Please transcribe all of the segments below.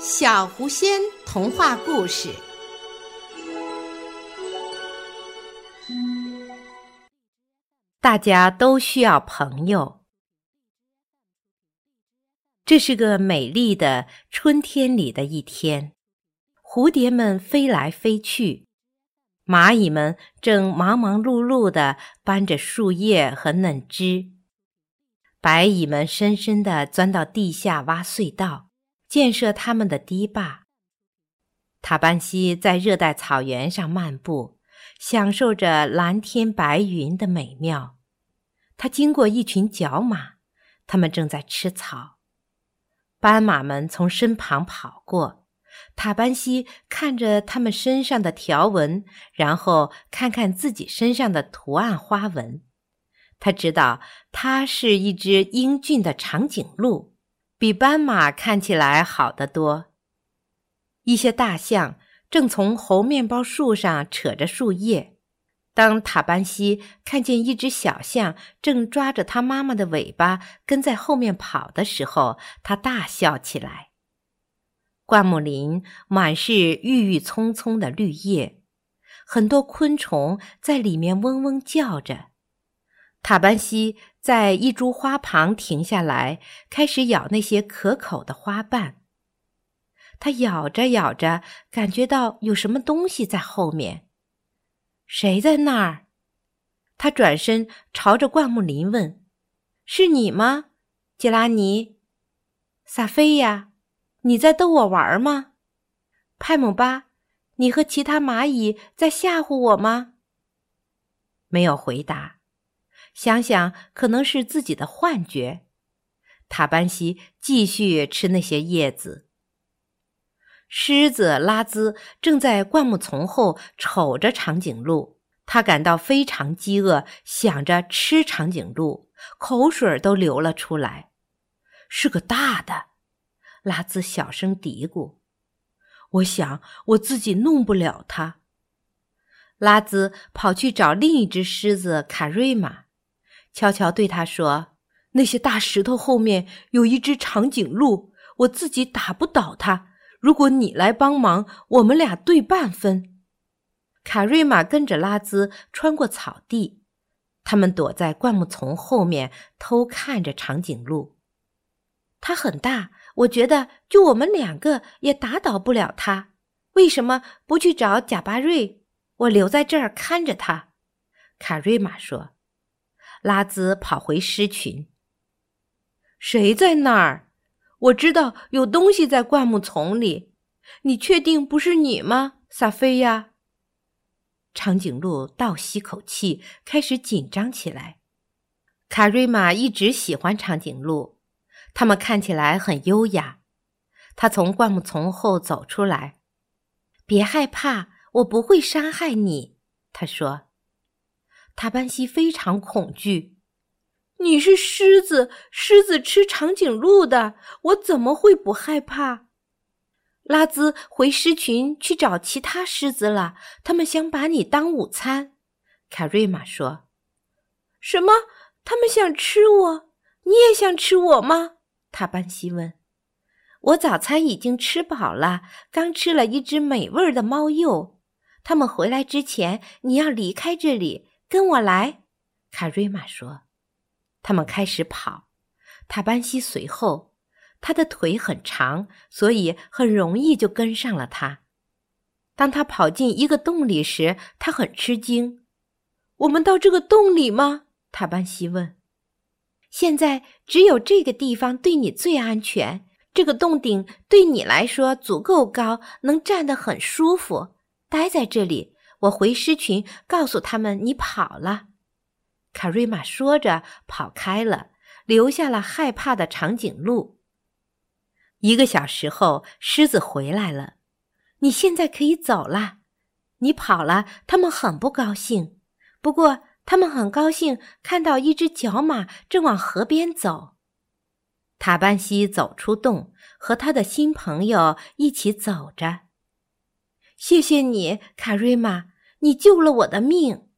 小狐仙童话故事。大家都需要朋友。这是个美丽的春天里的一天，蝴蝶们飞来飞去，蚂蚁们正忙忙碌碌的搬着树叶和嫩枝，白蚁们深深的钻到地下挖隧道。建设他们的堤坝。塔班西在热带草原上漫步，享受着蓝天白云的美妙。他经过一群角马，他们正在吃草。斑马们从身旁跑过，塔班西看着他们身上的条纹，然后看看自己身上的图案花纹。他知道，它是一只英俊的长颈鹿。比斑马看起来好得多。一些大象正从猴面包树上扯着树叶。当塔班西看见一只小象正抓着它妈妈的尾巴跟在后面跑的时候，他大笑起来。灌木林满是郁郁葱葱的绿叶，很多昆虫在里面嗡嗡叫着。塔班西在一株花旁停下来，开始咬那些可口的花瓣。他咬着咬着，感觉到有什么东西在后面。谁在那儿？他转身朝着灌木林问：“是你吗，杰拉尼？萨菲亚？你在逗我玩吗？派姆巴，你和其他蚂蚁在吓唬我吗？”没有回答。想想，可能是自己的幻觉。塔班西继续吃那些叶子。狮子拉兹正在灌木丛后瞅着长颈鹿，他感到非常饥饿，想着吃长颈鹿，口水都流了出来。是个大的，拉兹小声嘀咕：“我想我自己弄不了它。”拉兹跑去找另一只狮子卡瑞玛。悄悄对他说：“那些大石头后面有一只长颈鹿，我自己打不倒它。如果你来帮忙，我们俩对半分。”卡瑞玛跟着拉兹穿过草地，他们躲在灌木丛后面偷看着长颈鹿。它很大，我觉得就我们两个也打倒不了它。为什么不去找贾巴瑞？我留在这儿看着他。”卡瑞玛说。拉兹跑回狮群。谁在那儿？我知道有东西在灌木丛里。你确定不是你吗，萨菲亚？长颈鹿倒吸口气，开始紧张起来。卡瑞玛一直喜欢长颈鹿，它们看起来很优雅。他从灌木丛后走出来。别害怕，我不会伤害你，他说。塔班西非常恐惧。你是狮子，狮子吃长颈鹿的，我怎么会不害怕？拉兹回狮群去找其他狮子了，他们想把你当午餐。卡瑞玛说：“什么？他们想吃我？你也想吃我吗？”塔班西问。“我早餐已经吃饱了，刚吃了一只美味的猫鼬。他们回来之前，你要离开这里。”跟我来，卡瑞玛说。他们开始跑，塔班西随后。他的腿很长，所以很容易就跟上了他。当他跑进一个洞里时，他很吃惊。我们到这个洞里吗？塔班西问。现在只有这个地方对你最安全。这个洞顶对你来说足够高，能站得很舒服。待在这里。我回狮群，告诉他们你跑了。卡瑞玛说着跑开了，留下了害怕的长颈鹿。一个小时后，狮子回来了。你现在可以走了。你跑了，他们很不高兴。不过，他们很高兴看到一只角马正往河边走。塔班西走出洞，和他的新朋友一起走着。谢谢你，卡瑞玛，你救了我的命。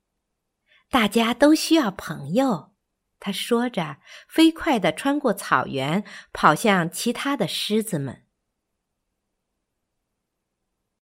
大家都需要朋友，他说着，飞快地穿过草原，跑向其他的狮子们。